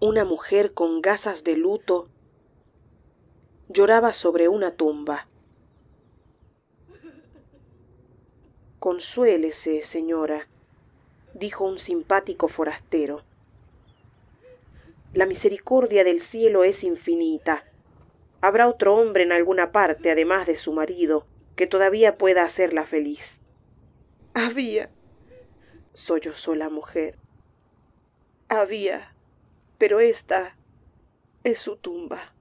una mujer con gasas de luto lloraba sobre una tumba. Consuélese, señora, dijo un simpático forastero. La misericordia del cielo es infinita. Habrá otro hombre en alguna parte, además de su marido, que todavía pueda hacerla feliz. Había, sollozó la mujer. Había, pero esta es su tumba.